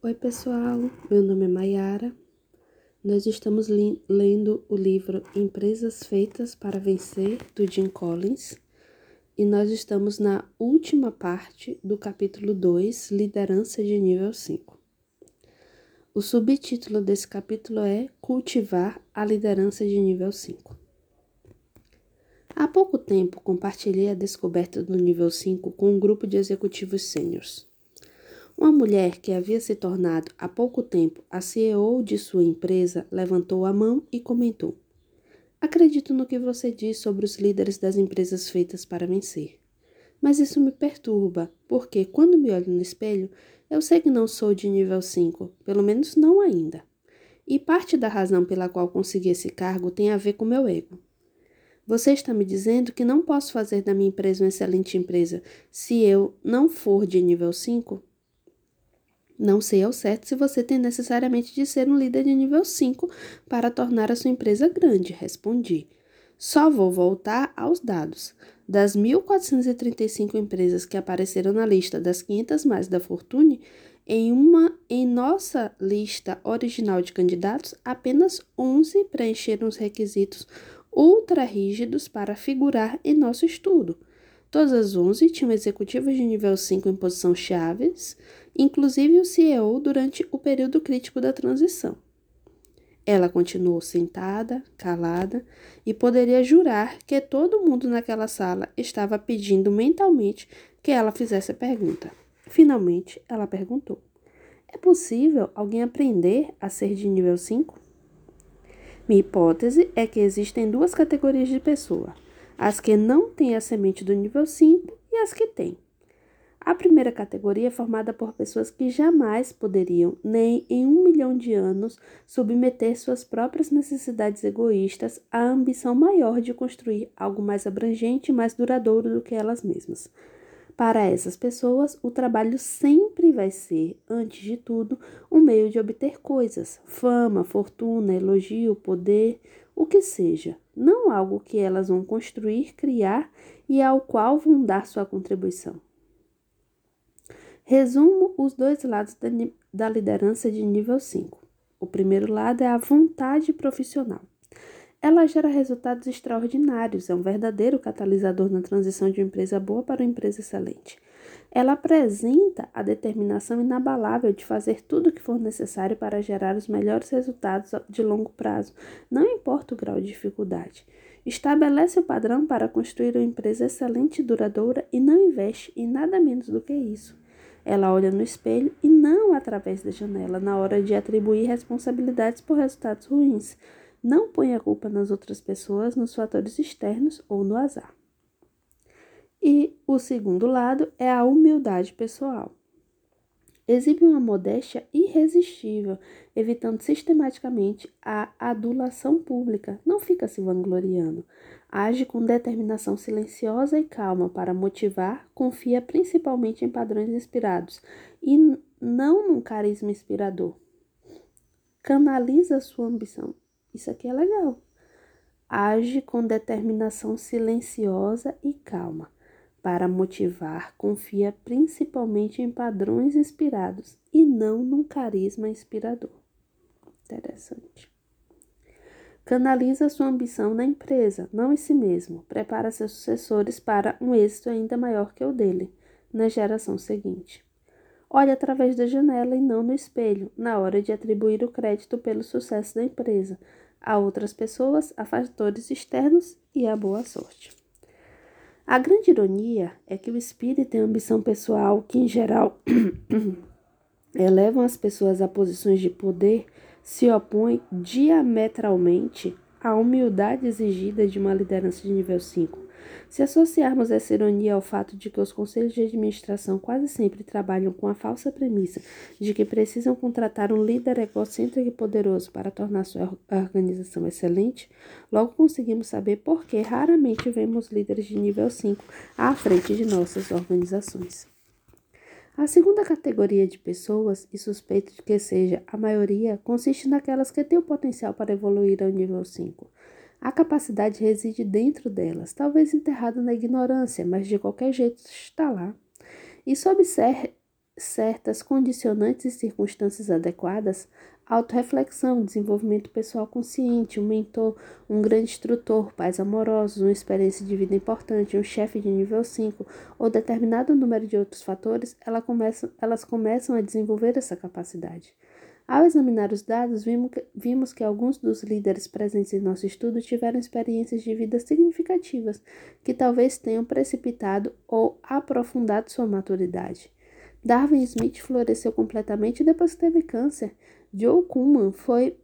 Oi, pessoal. Meu nome é Mayara. Nós estamos lendo o livro Empresas Feitas para Vencer, do Jim Collins, e nós estamos na última parte do capítulo 2, Liderança de Nível 5. O subtítulo desse capítulo é Cultivar a Liderança de Nível 5. Há pouco tempo compartilhei a descoberta do nível 5 com um grupo de executivos sêniores. Uma mulher que havia se tornado há pouco tempo a CEO de sua empresa levantou a mão e comentou: Acredito no que você diz sobre os líderes das empresas feitas para vencer. Mas isso me perturba, porque quando me olho no espelho, eu sei que não sou de nível 5, pelo menos não ainda. E parte da razão pela qual consegui esse cargo tem a ver com meu ego. Você está me dizendo que não posso fazer da minha empresa uma excelente empresa se eu não for de nível 5? Não sei ao certo se você tem necessariamente de ser um líder de nível 5 para tornar a sua empresa grande, respondi. Só vou voltar aos dados. Das 1.435 empresas que apareceram na lista das 500 mais da Fortune, em uma em nossa lista original de candidatos, apenas 11 preencheram os requisitos ultra rígidos para figurar em nosso estudo. Todas as 11 tinham executivos de nível 5 em posição chaves, inclusive o CEO durante o período crítico da transição. Ela continuou sentada, calada, e poderia jurar que todo mundo naquela sala estava pedindo mentalmente que ela fizesse a pergunta. Finalmente, ela perguntou: É possível alguém aprender a ser de nível 5? Minha hipótese é que existem duas categorias de pessoa as que não têm a semente do nível 5 e as que têm. A primeira categoria é formada por pessoas que jamais poderiam, nem em um milhão de anos, submeter suas próprias necessidades egoístas à ambição maior de construir algo mais abrangente e mais duradouro do que elas mesmas. Para essas pessoas, o trabalho sempre vai ser, antes de tudo, um meio de obter coisas, fama, fortuna, elogio, poder, o que seja, não algo que elas vão construir, criar e ao qual vão dar sua contribuição. Resumo os dois lados da, da liderança de nível 5. O primeiro lado é a vontade profissional. Ela gera resultados extraordinários, é um verdadeiro catalisador na transição de uma empresa boa para uma empresa excelente. Ela apresenta a determinação inabalável de fazer tudo o que for necessário para gerar os melhores resultados de longo prazo, não importa o grau de dificuldade. Estabelece o padrão para construir uma empresa excelente e duradoura e não investe em nada menos do que isso. Ela olha no espelho e não através da janela na hora de atribuir responsabilidades por resultados ruins. Não põe a culpa nas outras pessoas, nos fatores externos ou no azar. E o segundo lado é a humildade pessoal. Exibe uma modéstia irresistível, evitando sistematicamente a adulação pública. Não fica se vangloriando. Age com determinação silenciosa e calma para motivar, confia principalmente em padrões inspirados e não num carisma inspirador. Canaliza sua ambição. Isso aqui é legal. Age com determinação silenciosa e calma para motivar, confia principalmente em padrões inspirados e não num carisma inspirador. Interessante. Canaliza sua ambição na empresa, não em si mesmo. Prepara seus sucessores para um êxito ainda maior que o dele, na geração seguinte. Olhe através da janela e não no espelho, na hora de atribuir o crédito pelo sucesso da empresa a outras pessoas, a fatores externos e a boa sorte. A grande ironia é que o espírito tem ambição pessoal que, em geral, elevam as pessoas a posições de poder, se opõe diametralmente à humildade exigida de uma liderança de nível 5. Se associarmos essa ironia ao fato de que os conselhos de administração quase sempre trabalham com a falsa premissa de que precisam contratar um líder egocêntrico e poderoso para tornar sua organização excelente, logo conseguimos saber por que raramente vemos líderes de nível 5 à frente de nossas organizações. A segunda categoria de pessoas, e suspeito de que seja a maioria, consiste naquelas que têm o potencial para evoluir ao nível 5. A capacidade reside dentro delas, talvez enterrada na ignorância, mas de qualquer jeito está lá. Isso observe, certas condicionantes e circunstâncias adequadas, autorreflexão, desenvolvimento pessoal consciente, um mentor, um grande instrutor, pais amorosos, uma experiência de vida importante, um chefe de nível 5 ou determinado número de outros fatores, ela começa, elas começam a desenvolver essa capacidade. Ao examinar os dados, vimos que alguns dos líderes presentes em nosso estudo tiveram experiências de vida significativas, que talvez tenham precipitado ou aprofundado sua maturidade. Darwin Smith floresceu completamente depois que teve câncer. Joe Kuhlman foi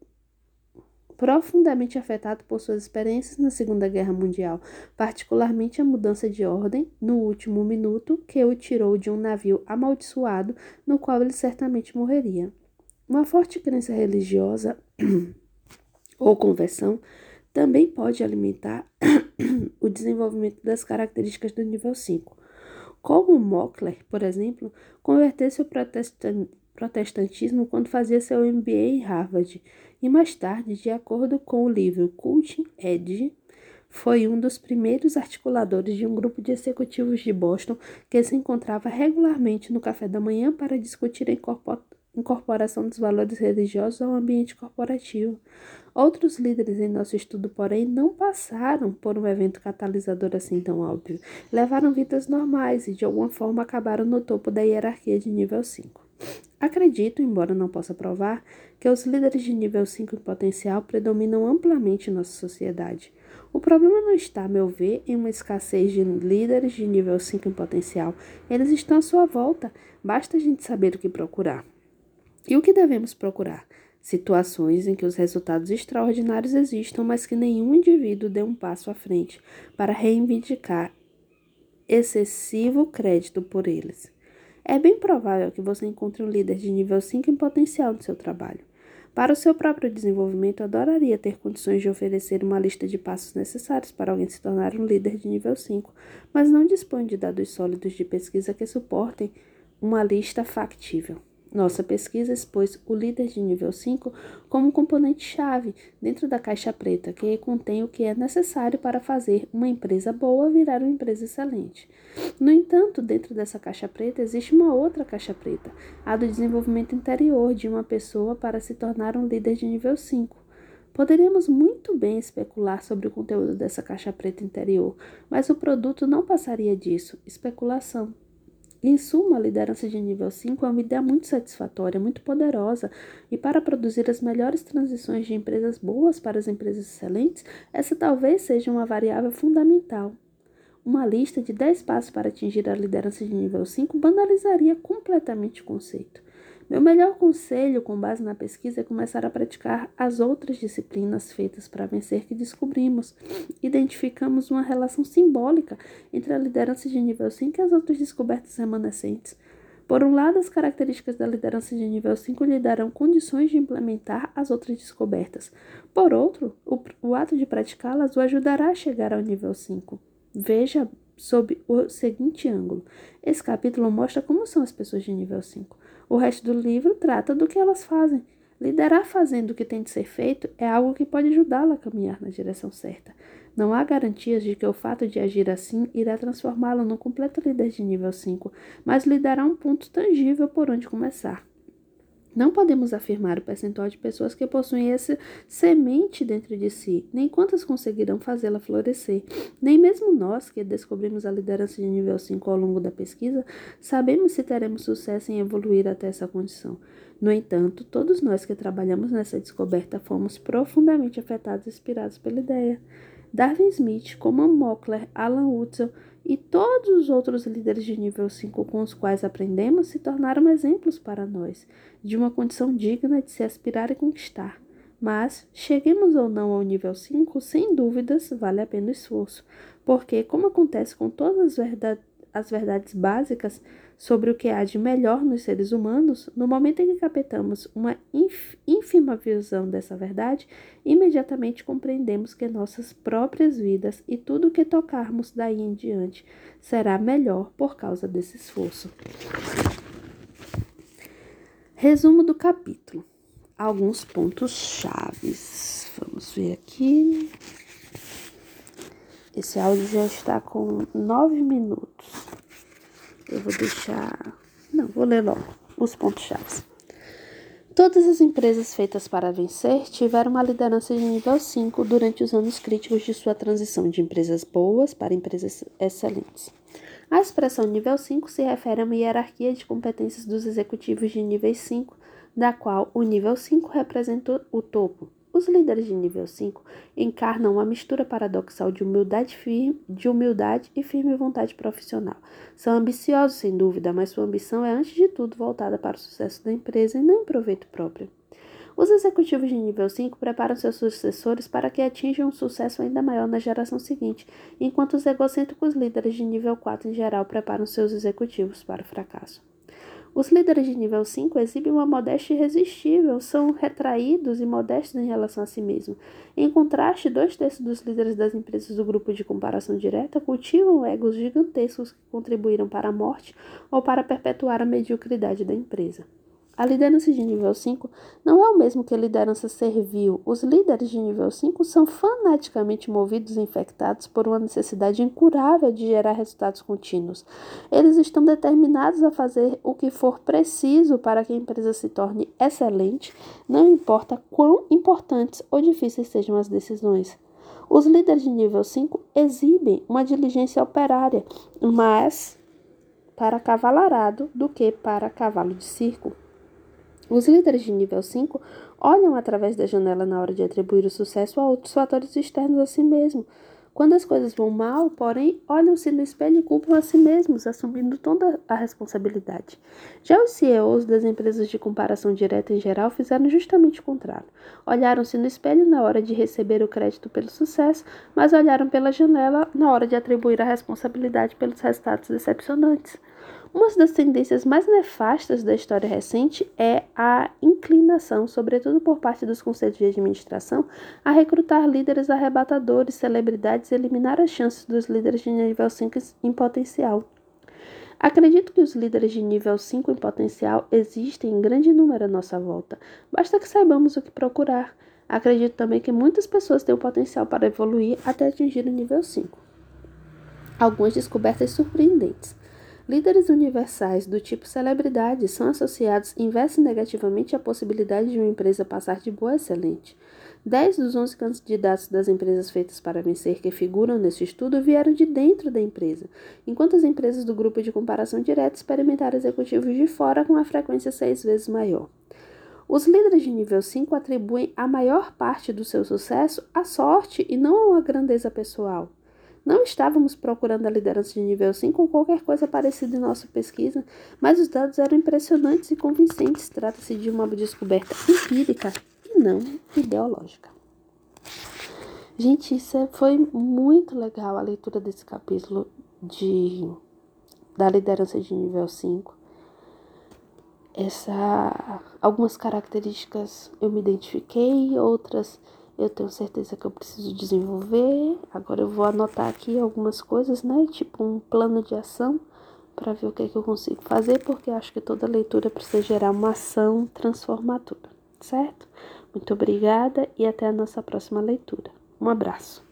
profundamente afetado por suas experiências na Segunda Guerra Mundial, particularmente a mudança de ordem no último minuto que o tirou de um navio amaldiçoado no qual ele certamente morreria. Uma forte crença religiosa ou conversão também pode alimentar o desenvolvimento das características do nível 5. Como Mockler, por exemplo, converteu-se ao protestantismo quando fazia seu MBA em Harvard. E mais tarde, de acordo com o livro Cutting Edge, foi um dos primeiros articuladores de um grupo de executivos de Boston que se encontrava regularmente no café da manhã para discutir a incorporação dos valores religiosos ao ambiente corporativo. Outros líderes em nosso estudo, porém, não passaram por um evento catalisador assim tão óbvio. Levaram vidas normais e, de alguma forma, acabaram no topo da hierarquia de nível 5. Acredito, embora não possa provar, que os líderes de nível 5 em potencial predominam amplamente em nossa sociedade. O problema não está, a meu ver, em uma escassez de líderes de nível 5 em potencial. Eles estão à sua volta, basta a gente saber o que procurar. E o que devemos procurar? Situações em que os resultados extraordinários existam, mas que nenhum indivíduo dê um passo à frente para reivindicar excessivo crédito por eles. É bem provável que você encontre um líder de nível 5 em potencial no seu trabalho. Para o seu próprio desenvolvimento, adoraria ter condições de oferecer uma lista de passos necessários para alguém se tornar um líder de nível 5, mas não dispõe de dados sólidos de pesquisa que suportem uma lista factível. Nossa pesquisa expôs o líder de nível 5 como componente-chave dentro da caixa preta, que contém o que é necessário para fazer uma empresa boa virar uma empresa excelente. No entanto, dentro dessa caixa preta existe uma outra caixa preta, a do desenvolvimento interior de uma pessoa para se tornar um líder de nível 5. Poderíamos muito bem especular sobre o conteúdo dessa caixa preta interior, mas o produto não passaria disso especulação. Em suma, a liderança de nível 5 é uma ideia muito satisfatória, muito poderosa, e para produzir as melhores transições de empresas boas para as empresas excelentes, essa talvez seja uma variável fundamental. Uma lista de 10 passos para atingir a liderança de nível 5 banalizaria completamente o conceito. Meu melhor conselho, com base na pesquisa, é começar a praticar as outras disciplinas feitas para vencer que descobrimos. Identificamos uma relação simbólica entre a liderança de nível 5 e as outras descobertas remanescentes. Por um lado, as características da liderança de nível 5 lhe darão condições de implementar as outras descobertas. Por outro, o, o ato de praticá-las o ajudará a chegar ao nível 5. Veja sob o seguinte ângulo. Esse capítulo mostra como são as pessoas de nível 5. O resto do livro trata do que elas fazem. Liderar fazendo o que tem de ser feito é algo que pode ajudá-la a caminhar na direção certa. Não há garantias de que o fato de agir assim irá transformá-la num completo líder de nível 5, mas lhe dará um ponto tangível por onde começar. Não podemos afirmar o percentual de pessoas que possuem essa semente dentro de si, nem quantas conseguirão fazê-la florescer. Nem mesmo nós, que descobrimos a liderança de nível 5 ao longo da pesquisa, sabemos se teremos sucesso em evoluir até essa condição. No entanto, todos nós que trabalhamos nessa descoberta fomos profundamente afetados e inspirados pela ideia. Darwin Smith, como Mockler, Alan Wurzel e todos os outros líderes de nível 5 com os quais aprendemos se tornaram exemplos para nós, de uma condição digna de se aspirar e conquistar. Mas, cheguemos ou não ao nível 5, sem dúvidas vale a pena o esforço, porque, como acontece com todas as verdades, as verdades básicas sobre o que há de melhor nos seres humanos, no momento em que captamos uma ínfima visão dessa verdade, imediatamente compreendemos que nossas próprias vidas e tudo o que tocarmos daí em diante será melhor por causa desse esforço. Resumo do capítulo. Alguns pontos chaves. Vamos ver aqui. Esse áudio já está com nove minutos. Eu vou deixar Não, vou ler logo os pontos-chave. Todas as empresas feitas para vencer tiveram uma liderança de nível 5 durante os anos críticos de sua transição de empresas boas para empresas excelentes. A expressão nível 5 se refere a uma hierarquia de competências dos executivos de nível 5, da qual o nível 5 representa o topo. Os líderes de nível 5 encarnam uma mistura paradoxal de humildade, firme, de humildade e firme vontade profissional. São ambiciosos, sem dúvida, mas sua ambição é, antes de tudo, voltada para o sucesso da empresa e não em proveito próprio. Os executivos de nível 5 preparam seus sucessores para que atinjam um sucesso ainda maior na geração seguinte, enquanto os egocêntricos líderes de nível 4 em geral preparam seus executivos para o fracasso. Os líderes de nível 5 exibem uma modéstia irresistível, são retraídos e modestos em relação a si mesmos. Em contraste, dois terços dos líderes das empresas do grupo de comparação direta cultivam egos gigantescos que contribuíram para a morte ou para perpetuar a mediocridade da empresa. A liderança de nível 5 não é o mesmo que a liderança servil. Os líderes de nível 5 são fanaticamente movidos e infectados por uma necessidade incurável de gerar resultados contínuos. Eles estão determinados a fazer o que for preciso para que a empresa se torne excelente, não importa quão importantes ou difíceis sejam as decisões. Os líderes de nível 5 exibem uma diligência operária, mais para cavalarado do que para cavalo de circo. Os líderes de nível 5 olham através da janela na hora de atribuir o sucesso a outros fatores externos a si mesmo. Quando as coisas vão mal, porém, olham-se no espelho e culpam a si mesmos, assumindo toda a responsabilidade. Já os CEOs das empresas de comparação direta em geral fizeram justamente o contrário. Olharam-se no espelho na hora de receber o crédito pelo sucesso, mas olharam pela janela na hora de atribuir a responsabilidade pelos resultados decepcionantes. Uma das tendências mais nefastas da história recente é a inclinação, sobretudo por parte dos conselhos de administração, a recrutar líderes arrebatadores, celebridades e eliminar as chances dos líderes de nível 5 em potencial. Acredito que os líderes de nível 5 em potencial existem em grande número à nossa volta. Basta que saibamos o que procurar. Acredito também que muitas pessoas têm o potencial para evoluir até atingir o nível 5. Algumas descobertas surpreendentes. Líderes universais do tipo celebridade são associados inversa negativamente à possibilidade de uma empresa passar de boa a excelente. Dez dos onze candidatos das empresas feitas para vencer que figuram nesse estudo vieram de dentro da empresa, enquanto as empresas do grupo de comparação direta experimentaram executivos de fora com a frequência seis vezes maior. Os líderes de nível 5 atribuem a maior parte do seu sucesso à sorte e não uma grandeza pessoal. Não estávamos procurando a liderança de nível 5 ou qualquer coisa parecida em nossa pesquisa, mas os dados eram impressionantes e convincentes. Trata-se de uma descoberta empírica e não ideológica. Gente, isso é, foi muito legal a leitura desse capítulo de da liderança de nível 5. Essa algumas características eu me identifiquei, outras eu tenho certeza que eu preciso desenvolver. Agora eu vou anotar aqui algumas coisas, né? Tipo um plano de ação para ver o que, é que eu consigo fazer, porque acho que toda leitura precisa gerar uma ação transformadora, certo? Muito obrigada e até a nossa próxima leitura. Um abraço.